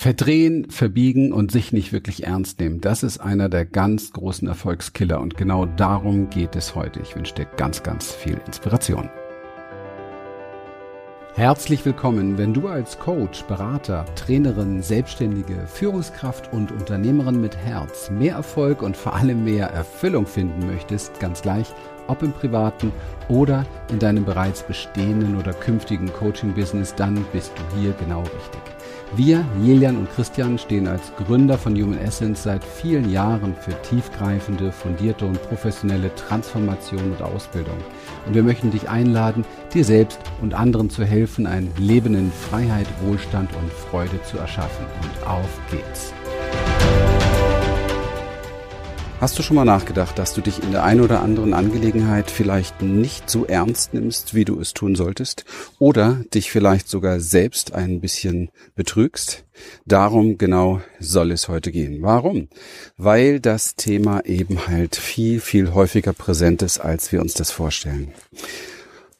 Verdrehen, verbiegen und sich nicht wirklich ernst nehmen, das ist einer der ganz großen Erfolgskiller und genau darum geht es heute. Ich wünsche dir ganz, ganz viel Inspiration. Herzlich willkommen, wenn du als Coach, Berater, Trainerin, Selbstständige, Führungskraft und Unternehmerin mit Herz mehr Erfolg und vor allem mehr Erfüllung finden möchtest, ganz gleich, ob im privaten oder in deinem bereits bestehenden oder künftigen Coaching-Business, dann bist du hier genau richtig. Wir, Jelian und Christian, stehen als Gründer von Human Essence seit vielen Jahren für tiefgreifende, fundierte und professionelle Transformation und Ausbildung. Und wir möchten dich einladen, dir selbst und anderen zu helfen, ein Leben in Freiheit, Wohlstand und Freude zu erschaffen. Und auf geht's! Hast du schon mal nachgedacht, dass du dich in der einen oder anderen Angelegenheit vielleicht nicht so ernst nimmst, wie du es tun solltest? Oder dich vielleicht sogar selbst ein bisschen betrügst? Darum genau soll es heute gehen. Warum? Weil das Thema eben halt viel, viel häufiger präsent ist, als wir uns das vorstellen.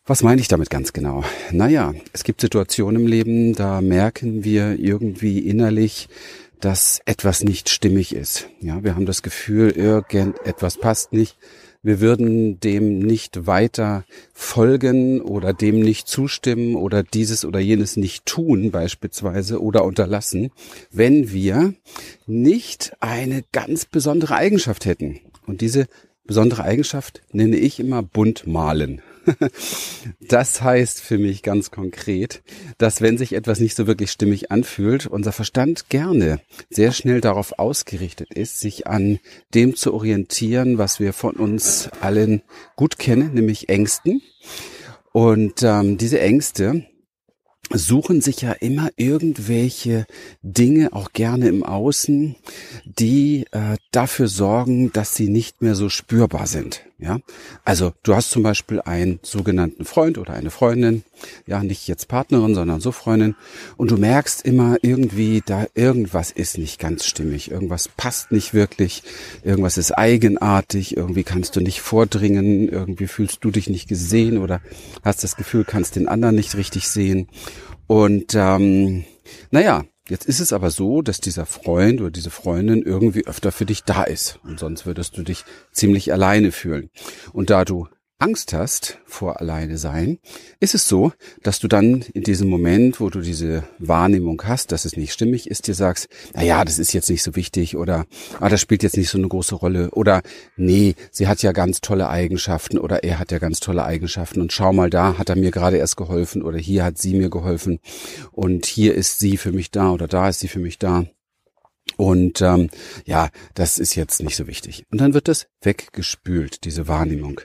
Was meine ich damit ganz genau? Naja, es gibt Situationen im Leben, da merken wir irgendwie innerlich, dass etwas nicht stimmig ist. Ja, wir haben das Gefühl, irgendetwas passt nicht. Wir würden dem nicht weiter folgen oder dem nicht zustimmen oder dieses oder jenes nicht tun beispielsweise oder unterlassen, wenn wir nicht eine ganz besondere Eigenschaft hätten. Und diese besondere Eigenschaft nenne ich immer bunt malen. Das heißt für mich ganz konkret, dass wenn sich etwas nicht so wirklich stimmig anfühlt, unser Verstand gerne sehr schnell darauf ausgerichtet ist, sich an dem zu orientieren, was wir von uns allen gut kennen, nämlich Ängsten. Und ähm, diese Ängste, suchen sich ja immer irgendwelche Dinge, auch gerne im Außen, die äh, dafür sorgen, dass sie nicht mehr so spürbar sind. Ja, also du hast zum Beispiel einen sogenannten Freund oder eine Freundin, ja nicht jetzt Partnerin, sondern so Freundin, und du merkst immer irgendwie, da irgendwas ist nicht ganz stimmig, irgendwas passt nicht wirklich, irgendwas ist eigenartig, irgendwie kannst du nicht vordringen, irgendwie fühlst du dich nicht gesehen oder hast das Gefühl, kannst den anderen nicht richtig sehen. Und ähm, naja, Jetzt ist es aber so, dass dieser Freund oder diese Freundin irgendwie öfter für dich da ist. Und sonst würdest du dich ziemlich alleine fühlen. Und da du Angst hast vor alleine sein, ist es so, dass du dann in diesem Moment, wo du diese Wahrnehmung hast, dass es nicht stimmig ist, dir sagst, na ja, das ist jetzt nicht so wichtig oder ah, das spielt jetzt nicht so eine große Rolle oder nee, sie hat ja ganz tolle Eigenschaften oder er hat ja ganz tolle Eigenschaften und schau mal da, hat er mir gerade erst geholfen oder hier hat sie mir geholfen und hier ist sie für mich da oder da ist sie für mich da. Und ähm, ja, das ist jetzt nicht so wichtig. Und dann wird das weggespült, diese Wahrnehmung.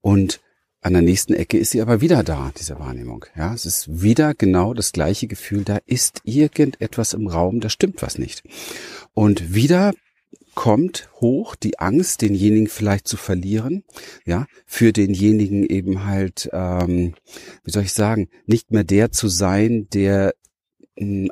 Und an der nächsten Ecke ist sie aber wieder da, diese Wahrnehmung. Ja, es ist wieder genau das gleiche Gefühl, da ist irgendetwas im Raum, da stimmt was nicht. Und wieder kommt hoch die Angst, denjenigen vielleicht zu verlieren, ja, für denjenigen eben halt, ähm, wie soll ich sagen, nicht mehr der zu sein, der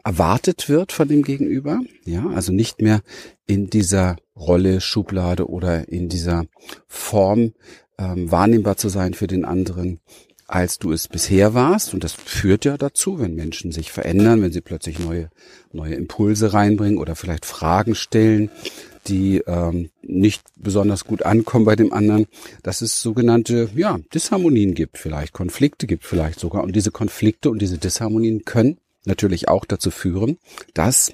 erwartet wird von dem Gegenüber, ja, also nicht mehr in dieser Rolle, Schublade oder in dieser Form ähm, wahrnehmbar zu sein für den anderen, als du es bisher warst. Und das führt ja dazu, wenn Menschen sich verändern, wenn sie plötzlich neue, neue Impulse reinbringen oder vielleicht Fragen stellen, die ähm, nicht besonders gut ankommen bei dem anderen, dass es sogenannte ja, Disharmonien gibt, vielleicht Konflikte gibt vielleicht sogar. Und diese Konflikte und diese Disharmonien können natürlich auch dazu führen, dass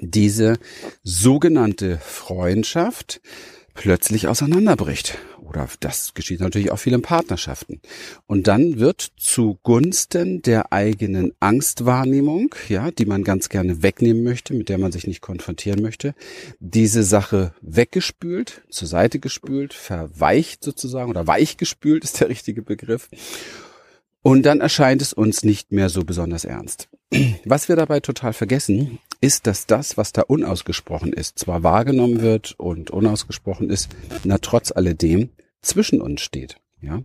diese sogenannte Freundschaft plötzlich auseinanderbricht. Oder das geschieht natürlich auch viel in Partnerschaften. Und dann wird zugunsten der eigenen Angstwahrnehmung, ja, die man ganz gerne wegnehmen möchte, mit der man sich nicht konfrontieren möchte, diese Sache weggespült, zur Seite gespült, verweicht sozusagen oder weichgespült ist der richtige Begriff. Und dann erscheint es uns nicht mehr so besonders ernst. Was wir dabei total vergessen, ist, dass das, was da unausgesprochen ist, zwar wahrgenommen wird und unausgesprochen ist, na trotz alledem zwischen uns steht. Ja,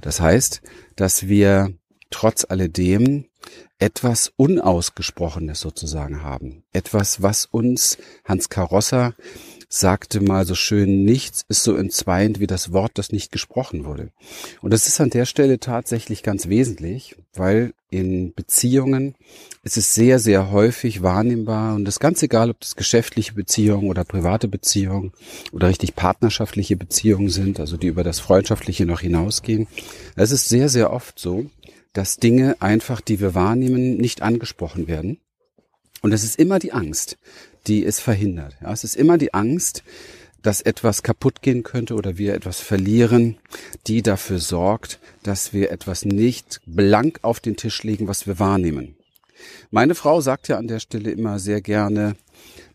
das heißt, dass wir trotz alledem etwas Unausgesprochenes sozusagen haben. Etwas, was uns Hans Karosser sagte mal so schön, nichts ist so entzweiend wie das Wort, das nicht gesprochen wurde. Und das ist an der Stelle tatsächlich ganz wesentlich, weil in Beziehungen ist es sehr, sehr häufig wahrnehmbar und das ganz egal, ob das geschäftliche Beziehungen oder private Beziehungen oder richtig partnerschaftliche Beziehungen sind, also die über das Freundschaftliche noch hinausgehen. Es ist sehr, sehr oft so, dass Dinge einfach, die wir wahrnehmen, nicht angesprochen werden. Und es ist immer die Angst, die es verhindert. Ja, es ist immer die Angst, dass etwas kaputt gehen könnte oder wir etwas verlieren, die dafür sorgt, dass wir etwas nicht blank auf den Tisch legen, was wir wahrnehmen. Meine Frau sagt ja an der Stelle immer sehr gerne,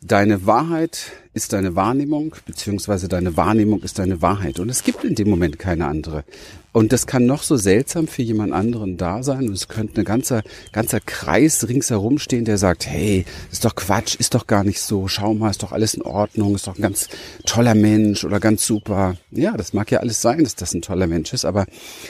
deine Wahrheit ist deine Wahrnehmung, beziehungsweise deine Wahrnehmung ist deine Wahrheit. Und es gibt in dem Moment keine andere. Und das kann noch so seltsam für jemand anderen da sein. Und es könnte ein ganzer, ganzer Kreis ringsherum stehen, der sagt, hey, ist doch Quatsch, ist doch gar nicht so. Schau mal, ist doch alles in Ordnung, ist doch ein ganz toller Mensch oder ganz super. Ja, das mag ja alles sein, dass das ein toller Mensch ist. Aber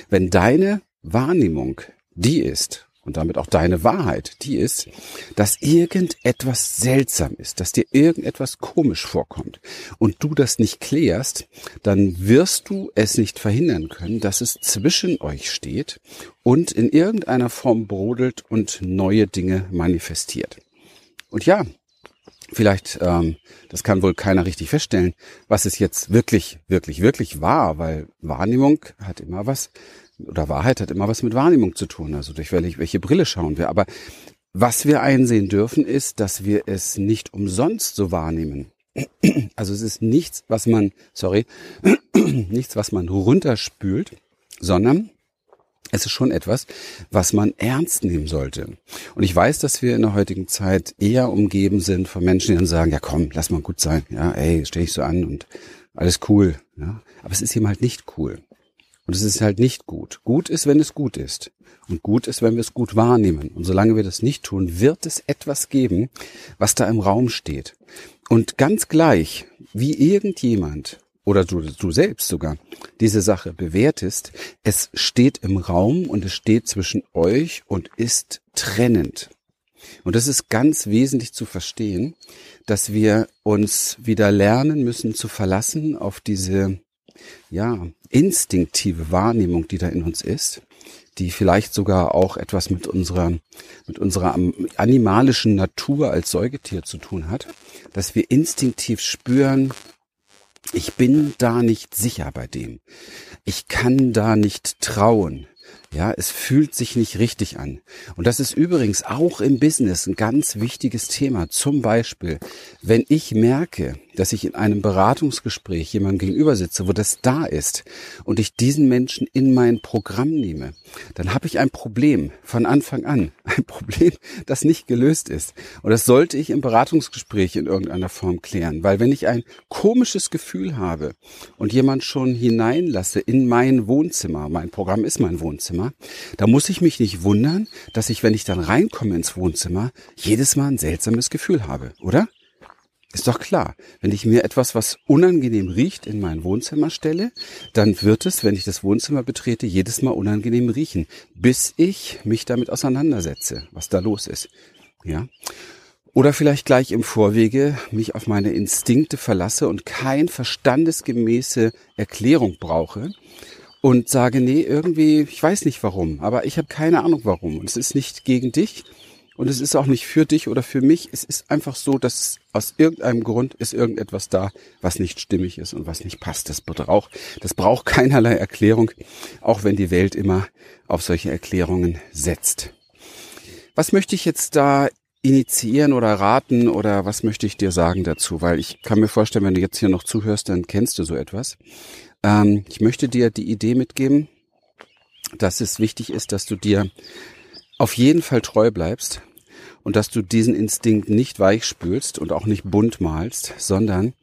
wenn deine Wahrnehmung die ist, und damit auch deine Wahrheit, die ist, dass irgendetwas seltsam ist, dass dir irgendetwas komisch vorkommt und du das nicht klärst, dann wirst du es nicht verhindern können, dass es zwischen euch steht und in irgendeiner Form brodelt und neue Dinge manifestiert. Und ja, vielleicht, ähm, das kann wohl keiner richtig feststellen, was es jetzt wirklich, wirklich, wirklich war, weil Wahrnehmung hat immer was oder Wahrheit hat immer was mit Wahrnehmung zu tun, also durch welche, welche Brille schauen wir. Aber was wir einsehen dürfen, ist, dass wir es nicht umsonst so wahrnehmen. Also es ist nichts, was man, sorry, nichts, was man runterspült, sondern es ist schon etwas, was man ernst nehmen sollte. Und ich weiß, dass wir in der heutigen Zeit eher umgeben sind von Menschen, die dann sagen, ja komm, lass mal gut sein, ja, ey, stell dich so an und alles cool, ja. Aber es ist eben halt nicht cool. Und es ist halt nicht gut. Gut ist, wenn es gut ist. Und gut ist, wenn wir es gut wahrnehmen. Und solange wir das nicht tun, wird es etwas geben, was da im Raum steht. Und ganz gleich, wie irgendjemand oder du, du selbst sogar diese Sache bewertest, es steht im Raum und es steht zwischen euch und ist trennend. Und das ist ganz wesentlich zu verstehen, dass wir uns wieder lernen müssen zu verlassen auf diese ja, instinktive Wahrnehmung, die da in uns ist, die vielleicht sogar auch etwas mit unserer, mit unserer animalischen Natur als Säugetier zu tun hat, dass wir instinktiv spüren, ich bin da nicht sicher bei dem. Ich kann da nicht trauen. Ja, es fühlt sich nicht richtig an. Und das ist übrigens auch im Business ein ganz wichtiges Thema. Zum Beispiel, wenn ich merke, dass ich in einem Beratungsgespräch jemandem gegenüber sitze, wo das da ist und ich diesen Menschen in mein Programm nehme, dann habe ich ein Problem von Anfang an. Ein Problem, das nicht gelöst ist. Und das sollte ich im Beratungsgespräch in irgendeiner Form klären. Weil wenn ich ein komisches Gefühl habe und jemand schon hineinlasse in mein Wohnzimmer, mein Programm ist mein Wohnzimmer, da muss ich mich nicht wundern, dass ich, wenn ich dann reinkomme ins Wohnzimmer, jedes Mal ein seltsames Gefühl habe, oder? Ist doch klar, wenn ich mir etwas, was unangenehm riecht, in mein Wohnzimmer stelle, dann wird es, wenn ich das Wohnzimmer betrete, jedes Mal unangenehm riechen, bis ich mich damit auseinandersetze, was da los ist. Ja? Oder vielleicht gleich im Vorwege mich auf meine Instinkte verlasse und kein verstandesgemäße Erklärung brauche und sage, nee, irgendwie, ich weiß nicht warum, aber ich habe keine Ahnung warum. Und es ist nicht gegen dich, und es ist auch nicht für dich oder für mich. Es ist einfach so, dass aus irgendeinem Grund ist irgendetwas da, was nicht stimmig ist und was nicht passt. Das braucht, das braucht keinerlei Erklärung, auch wenn die Welt immer auf solche Erklärungen setzt. Was möchte ich jetzt da initiieren oder raten oder was möchte ich dir sagen dazu? Weil ich kann mir vorstellen, wenn du jetzt hier noch zuhörst, dann kennst du so etwas. Ähm, ich möchte dir die Idee mitgeben, dass es wichtig ist, dass du dir auf jeden Fall treu bleibst und dass du diesen Instinkt nicht weichspülst und auch nicht bunt malst, sondern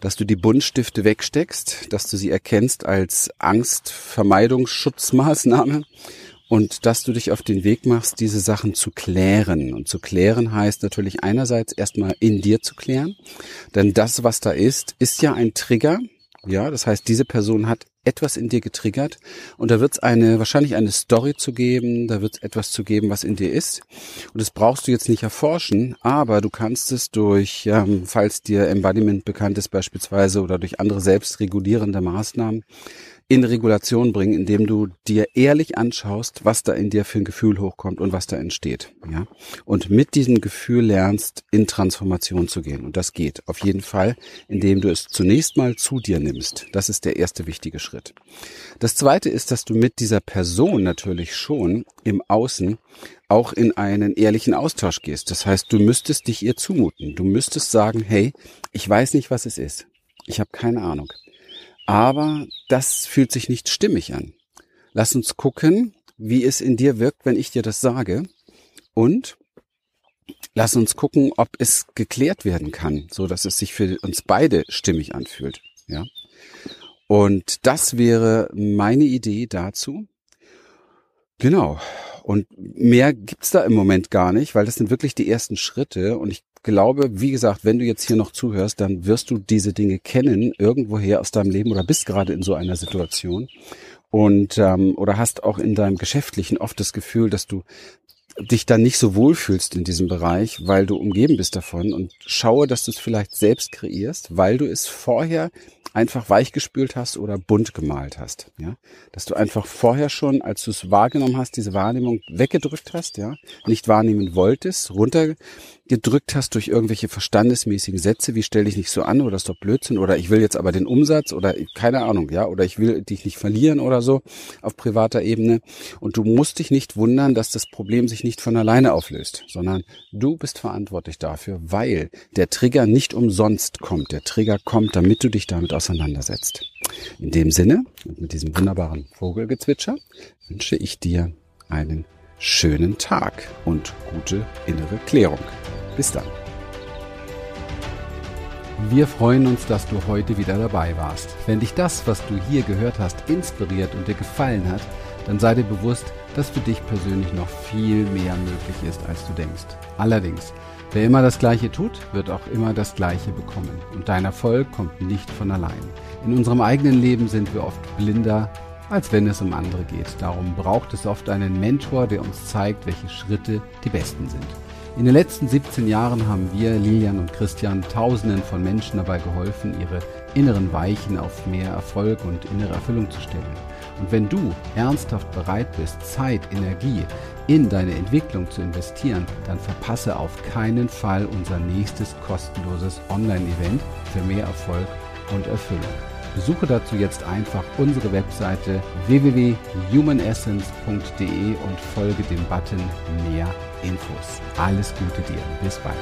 dass du die Buntstifte wegsteckst, dass du sie erkennst als Angstvermeidungsschutzmaßnahme und dass du dich auf den Weg machst, diese Sachen zu klären. Und zu klären heißt natürlich einerseits erstmal in dir zu klären, denn das, was da ist, ist ja ein Trigger Ja, das heißt, diese Person hat etwas in dir getriggert und da wird es eine wahrscheinlich eine Story zu geben, da wird es etwas zu geben, was in dir ist. Und das brauchst du jetzt nicht erforschen, aber du kannst es durch, ähm, falls dir Embodiment bekannt ist beispielsweise oder durch andere selbstregulierende Maßnahmen in Regulation bringen, indem du dir ehrlich anschaust, was da in dir für ein Gefühl hochkommt und was da entsteht, ja. Und mit diesem Gefühl lernst, in Transformation zu gehen. Und das geht auf jeden Fall, indem du es zunächst mal zu dir nimmst. Das ist der erste wichtige Schritt. Das zweite ist, dass du mit dieser Person natürlich schon im Außen auch in einen ehrlichen Austausch gehst. Das heißt, du müsstest dich ihr zumuten. Du müsstest sagen, hey, ich weiß nicht, was es ist. Ich habe keine Ahnung aber das fühlt sich nicht stimmig an. Lass uns gucken, wie es in dir wirkt, wenn ich dir das sage. Und lass uns gucken, ob es geklärt werden kann, so dass es sich für uns beide stimmig anfühlt. Ja. Und das wäre meine Idee dazu. Genau. Und mehr gibt's da im Moment gar nicht, weil das sind wirklich die ersten Schritte. Und ich glaube, wie gesagt, wenn du jetzt hier noch zuhörst, dann wirst du diese Dinge kennen, irgendwoher aus deinem Leben oder bist gerade in so einer Situation. Und ähm, oder hast auch in deinem Geschäftlichen oft das Gefühl, dass du dich dann nicht so wohlfühlst in diesem Bereich, weil du umgeben bist davon und schaue, dass du es vielleicht selbst kreierst, weil du es vorher einfach weichgespült hast oder bunt gemalt hast, ja, dass du einfach vorher schon, als du es wahrgenommen hast, diese Wahrnehmung weggedrückt hast, ja, nicht wahrnehmen wolltest, runter gedrückt hast durch irgendwelche verstandesmäßigen Sätze, wie stell dich nicht so an oder ist doch Blödsinn oder ich will jetzt aber den Umsatz oder keine Ahnung, ja, oder ich will dich nicht verlieren oder so auf privater Ebene. Und du musst dich nicht wundern, dass das Problem sich nicht von alleine auflöst, sondern du bist verantwortlich dafür, weil der Trigger nicht umsonst kommt. Der Trigger kommt, damit du dich damit auseinandersetzt. In dem Sinne und mit diesem wunderbaren Vogelgezwitscher wünsche ich dir einen schönen Tag und gute innere Klärung. Bis dann. Wir freuen uns, dass du heute wieder dabei warst. Wenn dich das, was du hier gehört hast, inspiriert und dir gefallen hat, dann sei dir bewusst, dass für dich persönlich noch viel mehr möglich ist, als du denkst. Allerdings, wer immer das Gleiche tut, wird auch immer das Gleiche bekommen. Und dein Erfolg kommt nicht von allein. In unserem eigenen Leben sind wir oft blinder als wenn es um andere geht. Darum braucht es oft einen Mentor, der uns zeigt, welche Schritte die besten sind. In den letzten 17 Jahren haben wir, Lilian und Christian, Tausenden von Menschen dabei geholfen, ihre inneren Weichen auf mehr Erfolg und innere Erfüllung zu stellen. Und wenn du ernsthaft bereit bist, Zeit, Energie in deine Entwicklung zu investieren, dann verpasse auf keinen Fall unser nächstes kostenloses Online-Event für mehr Erfolg und Erfüllung. Besuche dazu jetzt einfach unsere Webseite www.humanessence.de und folge dem Button Mehr Infos. Alles Gute dir. Bis bald.